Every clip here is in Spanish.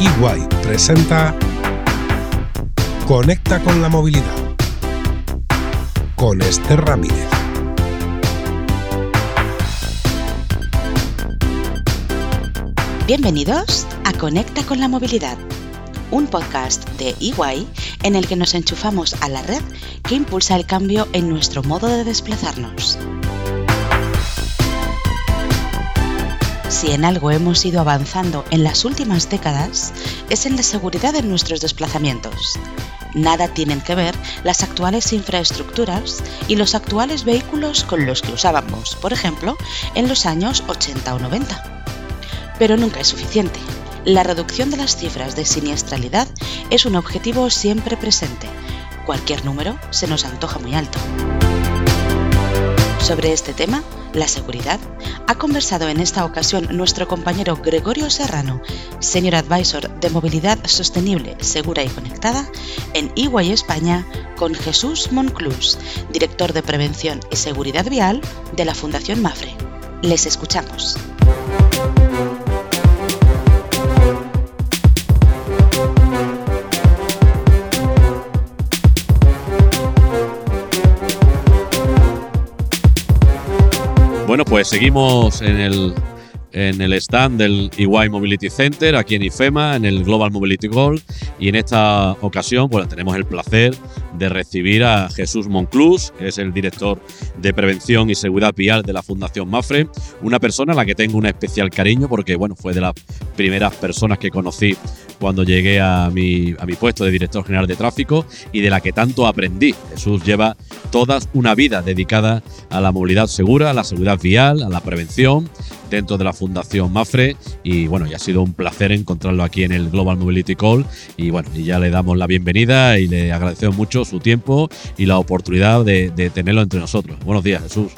EY presenta Conecta con la movilidad con Esther Ramírez. Bienvenidos a Conecta con la movilidad, un podcast de EY en el que nos enchufamos a la red que impulsa el cambio en nuestro modo de desplazarnos. Si en algo hemos ido avanzando en las últimas décadas, es en la seguridad de nuestros desplazamientos. Nada tienen que ver las actuales infraestructuras y los actuales vehículos con los que usábamos, por ejemplo, en los años 80 o 90 pero nunca es suficiente. La reducción de las cifras de siniestralidad es un objetivo siempre presente. Cualquier número se nos antoja muy alto. Sobre este tema, la seguridad, ha conversado en esta ocasión nuestro compañero Gregorio Serrano, Senior Advisor de Movilidad Sostenible, Segura y Conectada, en EY España, con Jesús Monclús, Director de Prevención y Seguridad Vial de la Fundación Mafre. Les escuchamos. Bueno, pues seguimos en el, en el stand del EY Mobility Center, aquí en IFEMA, en el Global Mobility Gold. Y en esta ocasión, pues tenemos el placer de recibir a Jesús Monclús, que es el director de Prevención y Seguridad Vial de la Fundación Mafre. Una persona a la que tengo un especial cariño porque, bueno, fue de las primeras personas que conocí cuando llegué a mi, a mi puesto de director general de tráfico y de la que tanto aprendí. Jesús lleva toda una vida dedicada a la movilidad segura, a la seguridad vial, a la prevención dentro de la Fundación Mafre y bueno, ya ha sido un placer encontrarlo aquí en el Global Mobility Call y bueno, y ya le damos la bienvenida y le agradecemos mucho su tiempo y la oportunidad de, tenerlo entre nosotros. Buenos días, Jesús.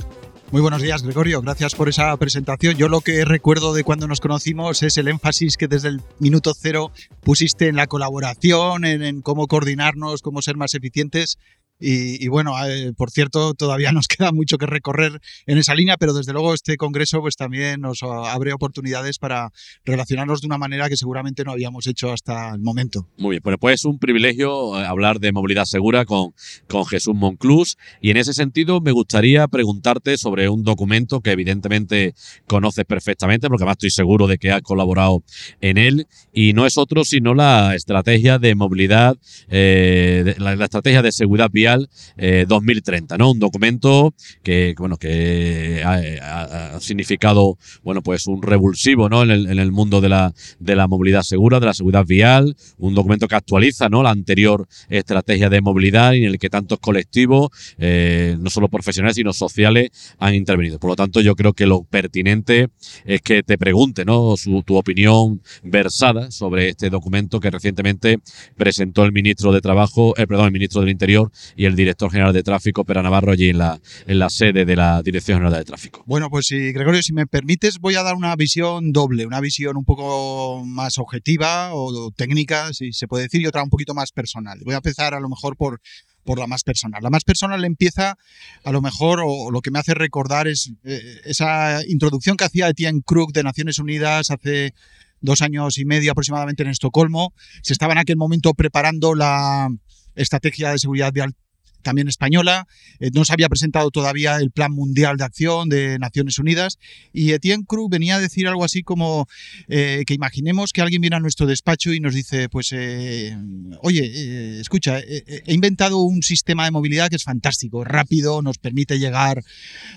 Muy buenos días, Gregorio. Gracias por esa presentación. Yo lo que recuerdo de cuando nos conocimos es el énfasis que desde el minuto cero pusiste en la colaboración, en cómo coordinarnos, cómo ser más eficientes y, bueno, eh, por cierto, todavía nos queda mucho que recorrer en esa línea, pero desde luego este congreso pues también nos abre oportunidades para relacionarnos de una manera que seguramente no habíamos hecho hasta el momento. Muy bien, pues, pues es un privilegio eh, hablar de movilidad segura con, con Jesús Monclús y en ese sentido me gustaría preguntarte sobre un documento que evidentemente conoces perfectamente, porque además estoy seguro de que has colaborado en él y no es otro sino la estrategia de movilidad, eh, la, la estrategia de seguridad vial 2030, eh, ¿no? Un documento que, bueno, que ha, significado, bueno, pues un revulsivo, ¿no? En el, mundo de la, de la movilidad segura, de la seguridad vial, un documento que actualiza, ¿no? La anterior estrategia de movilidad en el que tantos colectivos, eh, no solo profesionales, sino sociales, han intervenido. Por lo tanto, yo creo que lo pertinente es que te pregunte, ¿no? tu opinión versada sobre este documento que recientemente presentó el ministro de Trabajo, eh, perdón, el ministro del Interior y el director general de tráfico, Pera Navarro, allí en la, en la sede de la Dirección General de Tráfico. Bueno, pues si, Gregorio, si me permites, voy a dar una visión doble, una visión un poco más objetiva o técnica, si se puede decir, y otra un poquito más personal. Voy a empezar a lo mejor por, por la más personal. La más personal empieza, a lo mejor, o lo que me hace recordar es eh, esa introducción que hacía Etienne Krug de Naciones Unidas hace dos años y medio aproximadamente en Estocolmo. Se estaba en aquel momento preparando la estrategia de seguridad vial también española. Eh, no se había presentado todavía el Plan Mundial de Acción de Naciones Unidas y Etienne Cruz venía a decir algo así como eh, que imaginemos que alguien viene a nuestro despacho y nos dice, pues, eh, oye, escucha, he inventado un sistema de movilidad que es fantástico, rápido, nos permite llegar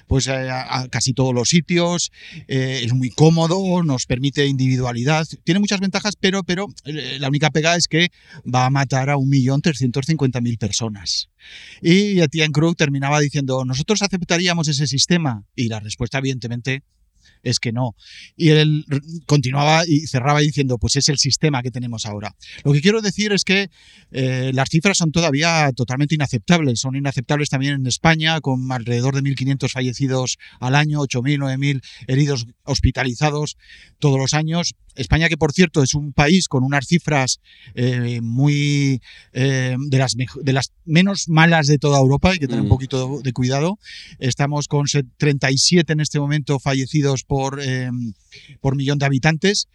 pues, a, casi todos los sitios, es muy cómodo, nos permite individualidad, tiene muchas ventajas, pero, pero la única pega es que va a matar a 1.350.000 personas. Y Etienne Krug terminaba diciendo, ¿nosotros aceptaríamos ese sistema? Y la respuesta, evidentemente, es que no. Y él continuaba y cerraba diciendo, pues es el sistema que tenemos ahora. Lo que quiero decir es que eh, las cifras son todavía totalmente inaceptables. Son inaceptables también en España, con alrededor de 1.500 fallecidos al año, 8.000, 9.000 heridos hospitalizados todos los años. España, que por cierto es un país con unas cifras eh, muy eh, de, las de las menos malas de toda Europa, hay que tener un Mm. poquito de cuidado. Estamos con se- 37 en este momento fallecidos por, eh, por millón de habitantes,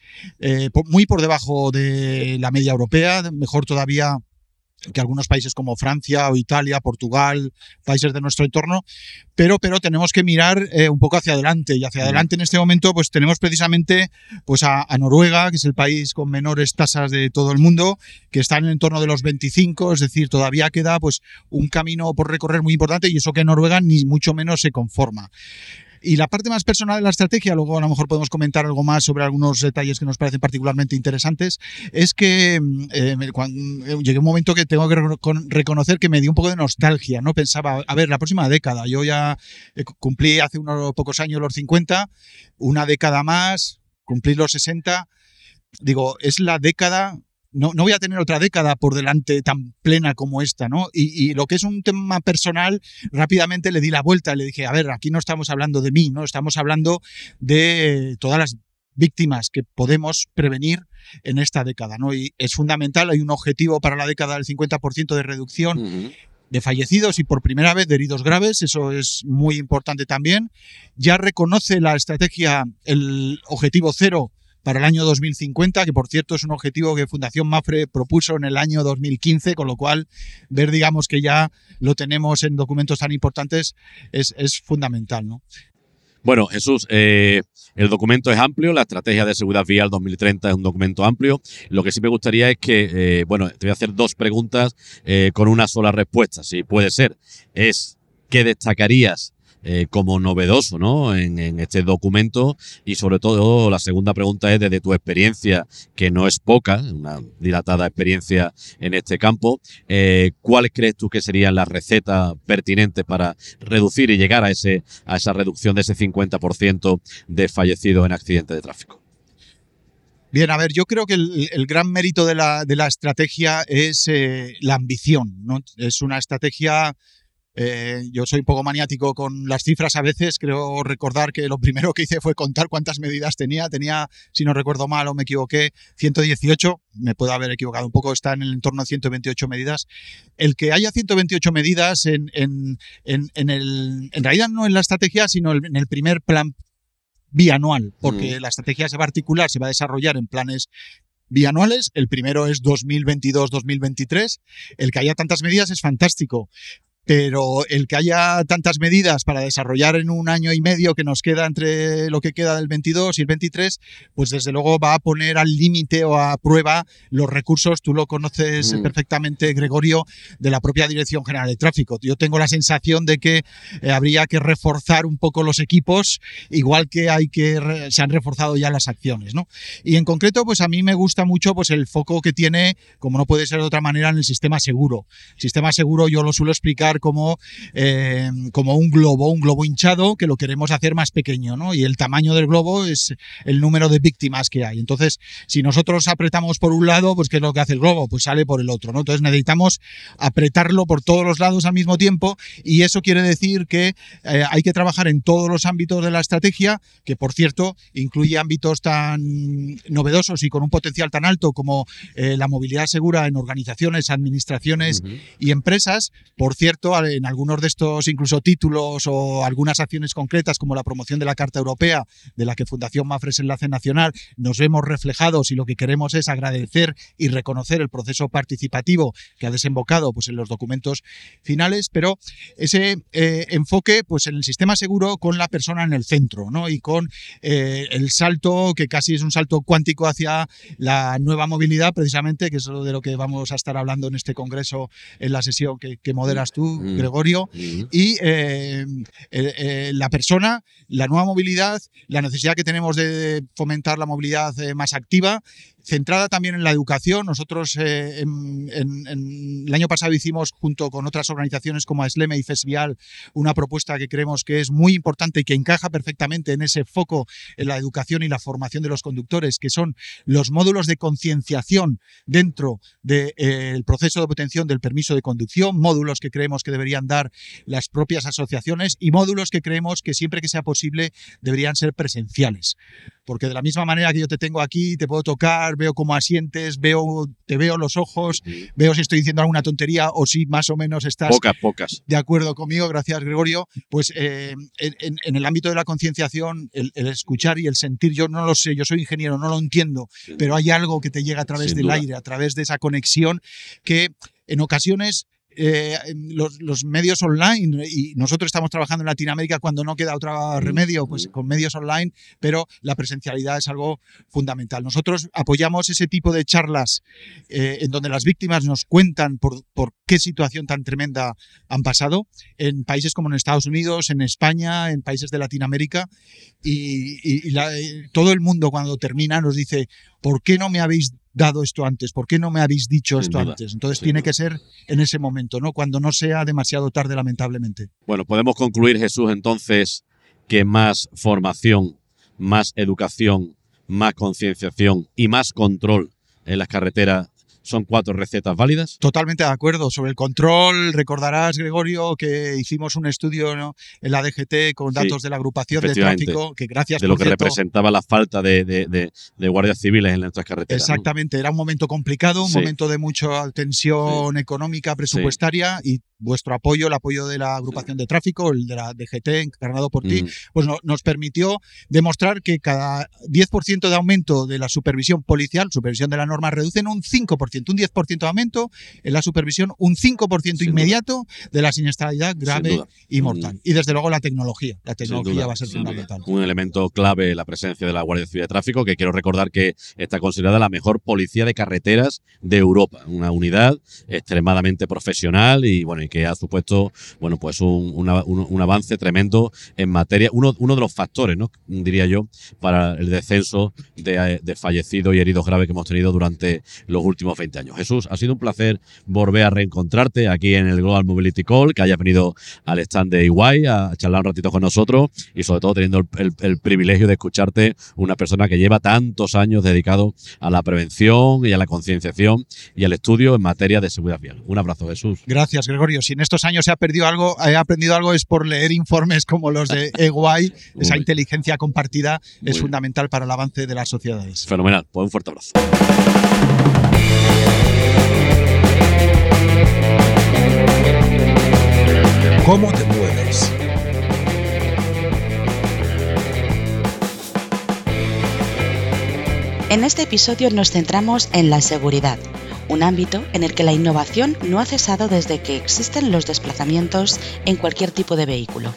por- muy por debajo de la media europea, mejor todavía que algunos países como Francia o Italia, Portugal, países de nuestro entorno, pero, pero tenemos que mirar eh, un poco hacia adelante y hacia adelante en este momento pues tenemos precisamente pues a, a Noruega, que es el país con menores tasas de todo el mundo, que está en el entorno de los 25, es decir, todavía queda pues un camino por recorrer muy importante y eso que Noruega ni mucho menos se conforma. Y la parte más personal de la estrategia, luego a lo mejor podemos comentar algo más sobre algunos detalles que nos parecen particularmente interesantes, es que mm, eh, eh, llegué un momento que tengo que reco- con- reconocer que me dio un poco de nostalgia, ¿no? Pensaba, a ver, la próxima década, yo ya eh, cu- cumplí hace unos pocos años los 50, una década más, cumplí los 60, digo, es la década no, no voy a tener otra década por delante tan plena como esta, ¿no? Y, y lo que es un tema personal, rápidamente le di la vuelta, le dije, a ver, aquí no estamos hablando de mí, ¿no? Estamos hablando de todas las víctimas que podemos prevenir en esta década, ¿no? Y es fundamental, hay un objetivo para la década del 50% de reducción de fallecidos y por primera vez de heridos graves, eso es muy importante también. Ya reconoce la estrategia el objetivo cero para el año 2050, que por cierto es un objetivo que Fundación Mafre propuso en el año 2015, con lo cual ver, digamos, que ya lo tenemos en documentos tan importantes es, fundamental, ¿no? Bueno, Jesús, eh, el documento es amplio, la estrategia de seguridad vial 2030 es un documento amplio. Lo que sí me gustaría es que, eh, bueno, te voy a hacer dos preguntas eh, con una sola respuesta, si puede ser. Es, ¿qué destacarías eh, como novedoso ¿no? en, este documento? Y sobre todo, la segunda pregunta es desde tu experiencia, que no es poca, una dilatada experiencia en este campo, eh, ¿cuáles crees tú que serían las recetas pertinentes para reducir y llegar a, ese, a esa reducción de ese 50% de fallecidos en accidentes de tráfico? Bien, a ver, yo creo que el, gran mérito de la, de la estrategia es eh, la ambición. Es una estrategia eh, yo soy un poco maniático con las cifras a veces. Creo recordar que lo primero que hice fue contar cuántas medidas tenía. Tenía, si no recuerdo mal o me equivoqué, 118. Me puedo haber equivocado un poco. Está en el entorno de 128 medidas. El que haya 128 medidas en, en, en, en el, en realidad no en la estrategia, sino en el primer plan bianual, porque Mm. la estrategia se va a articular, se va a desarrollar en planes bianuales. El primero es 2022-2023. El que haya tantas medidas es fantástico pero el que haya tantas medidas para desarrollar en un año y medio que nos queda entre lo que queda del 22 y el 23, pues desde luego va a poner al límite o a prueba los recursos, tú lo conoces Mm. perfectamente, Gregorio, de la propia Dirección General de Tráfico. Yo tengo la sensación de que eh, habría que reforzar un poco los equipos, igual que hay que re- se han reforzado ya las acciones, ¿no? Y en concreto, pues a mí me gusta mucho pues el foco que tiene, como no puede ser de otra manera, en el sistema seguro. Sistema seguro yo lo suelo explicar como, eh, como un globo, un globo hinchado que lo queremos hacer más pequeño, ¿no? Y el tamaño del globo es el número de víctimas que hay. Entonces, si nosotros apretamos por un lado, pues ¿qué es lo que hace el globo? Pues sale por el otro, ¿no? Entonces necesitamos apretarlo por todos los lados al mismo tiempo y eso quiere decir que eh, hay que trabajar en todos los ámbitos de la estrategia, que por cierto incluye ámbitos tan novedosos y con un potencial tan alto como eh, la movilidad segura en organizaciones, administraciones y empresas. Por cierto, en algunos de estos incluso títulos o algunas acciones concretas como la promoción de la Carta Europea, de la que Fundación Mafre es enlace nacional, nos vemos reflejados y lo que queremos es agradecer y reconocer el proceso participativo que ha desembocado pues, en los documentos finales, pero ese eh, enfoque pues, en el sistema seguro con la persona en el centro ¿no? y con eh, el salto que casi es un salto cuántico hacia la nueva movilidad, precisamente, que es de lo que vamos a estar hablando en este congreso en la sesión que, que moderas tú, Mm. Gregorio, Ujú. y eh, eh, eh, la persona, la nueva movilidad, la necesidad que tenemos de fomentar la movilidad más activa, centrada también en la educación. Nosotros eh, en, en- en- el año pasado hicimos, junto con otras organizaciones como ASLEME y FESVIAL, una propuesta que creemos que es muy importante y que encaja perfectamente en ese foco en la educación y la formación de los conductores, que son los módulos de concienciación dentro del proceso de obtención del permiso de conducción, módulos que creemos que deberían dar las propias asociaciones y módulos que creemos que siempre que sea posible deberían ser presenciales. Porque de la misma manera que yo te tengo aquí, te puedo tocar, veo cómo asientes, veo, te veo los ojos, veo si estoy diciendo alguna tontería o si más o menos estás Pocas, pocas. de acuerdo conmigo, gracias Gregorio. Pues eh, en, el ámbito de la concienciación, el, el escuchar y el sentir, yo no lo sé, yo soy ingeniero, no lo entiendo, pero hay algo que te llega a través Sin del duda. aire, a través de esa conexión que en ocasiones... eh, los, los medios online y nosotros estamos trabajando en Latinoamérica cuando no queda otro remedio pues con medios online pero la presencialidad es algo fundamental. Nosotros apoyamos ese tipo de charlas eh, en donde las víctimas nos cuentan por, por qué situación tan tremenda han pasado en países como en Estados Unidos, en España, en países de Latinoamérica y, y- y la- eh, todo el mundo cuando termina nos dice, ¿por qué no me habéis dado esto antes? ¿Por qué no me habéis dicho Sin esto duda, antes? Entonces tiene duda. que ser en ese momento, ¿no? Cuando no sea demasiado tarde, lamentablemente. Bueno, podemos concluir, Jesús, entonces, que más formación, más educación, más concienciación y más control en las carreteras son cuatro recetas válidas. Totalmente de acuerdo. Sobre el control, recordarás, Gregorio, que hicimos un estudio ¿no? en la DGT con Sí, datos de la agrupación de tráfico, que gracias de lo que cierto, representaba la falta de, de- de- de guardias civiles en nuestras carreteras. ¿no? Exactamente, era un momento complicado, un Sí. momento de mucha tensión económica, presupuestaria y vuestro apoyo, el apoyo de la agrupación de tráfico, el de la DGT encarnado por ti, Mm. pues no- nos permitió demostrar que cada 10% de aumento de la supervisión policial, supervisión de la norma, reducen un 5%, un 10% de aumento en la supervisión, un 5% Sin duda. inmediato de la siniestralidad grave y mortal. Mm. Y desde luego la tecnología, la tecnología va a ser fundamental. Un elemento clave la presencia de la Guardia Civil de Tráfico, que quiero recordar que está considerada la mejor policía de carreteras de Europa. Una unidad extremadamente profesional y bueno, y que ha supuesto bueno, pues un, una- un- un avance tremendo en materia, uno, uno de los factores, ¿no? diría yo, para el descenso de, de fallecidos y heridos graves que hemos tenido durante los últimos 20 años. Jesús, ha sido un placer volver a reencontrarte aquí en el Global Mobility Call, que hayas venido al stand de Iguay a charlar un ratito con nosotros y sobre todo teniendo el, el- el privilegio de escucharte una persona que lleva tantos años dedicado a la prevención y a la concienciación y al estudio en materia de seguridad vial. Un abrazo, Jesús. Gracias, Gregorio. Si en estos años he aprendido algo, he aprendido algo es por leer informes como los de EY. Esa Muy- inteligencia compartida Muy es bien. fundamental para el avance de las sociedades. Fenomenal. Pues un fuerte abrazo. ¿Cómo te mueves? En este episodio nos centramos en la seguridad, un ámbito en el que la innovación no ha cesado desde que existen los desplazamientos en cualquier tipo de vehículo.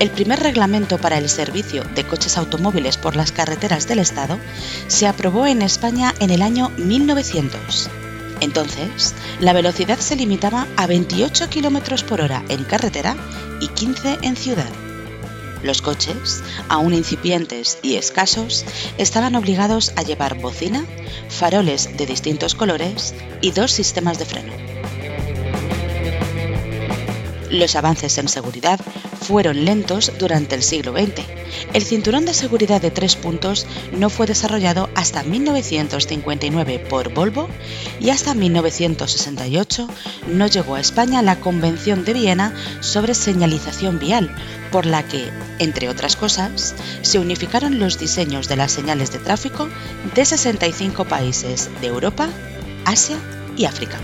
El primer reglamento para el servicio de coches automóviles por las carreteras del Estado se aprobó en España en el año 1900. Entonces, la velocidad se limitaba a 28 km por hora en carretera y 15 en ciudad. Los coches, aún incipientes y escasos, estaban obligados a llevar bocina, faroles de distintos colores y dos sistemas de freno. Los avances en seguridad fueron lentos durante el siglo XX. El cinturón de seguridad de tres puntos no fue desarrollado hasta 1959 por Volvo y hasta 1968 no llegó a España la Convención de Viena sobre señalización vial, por la que, entre otras cosas, se unificaron los diseños de las señales de tráfico de 65 países de Europa, Asia y África.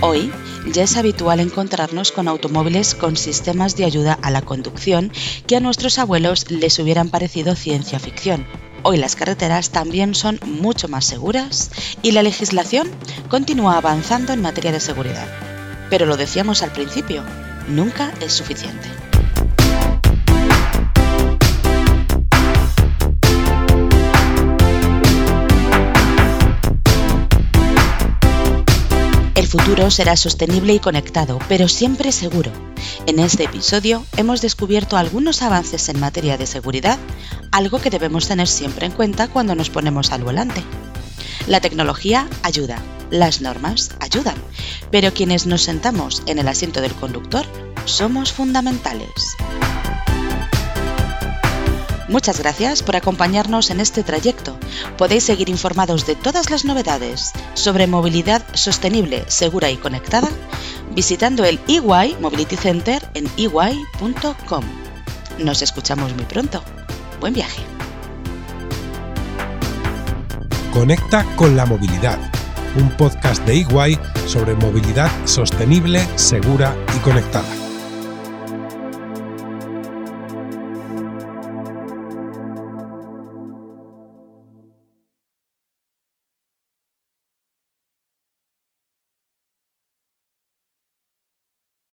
Hoy, ya es habitual encontrarnos con automóviles con sistemas de ayuda a la conducción que a nuestros abuelos les hubieran parecido ciencia ficción. Hoy las carreteras también son mucho más seguras y la legislación continúa avanzando en materia de seguridad. Pero lo decíamos al principio, nunca es suficiente. Futuro será sostenible y conectado, pero siempre seguro. En este episodio hemos descubierto algunos avances en materia de seguridad, algo que debemos tener siempre en cuenta cuando nos ponemos al volante. La tecnología ayuda, las normas ayudan, pero quienes nos sentamos en el asiento del conductor somos fundamentales. Muchas gracias por acompañarnos en este trayecto. Podéis seguir informados de todas las novedades sobre movilidad sostenible, segura y conectada visitando el EY Mobility Center en ey.com. Nos escuchamos muy pronto. Buen viaje. Conecta con la movilidad, un podcast de Iguay sobre movilidad sostenible, segura y conectada.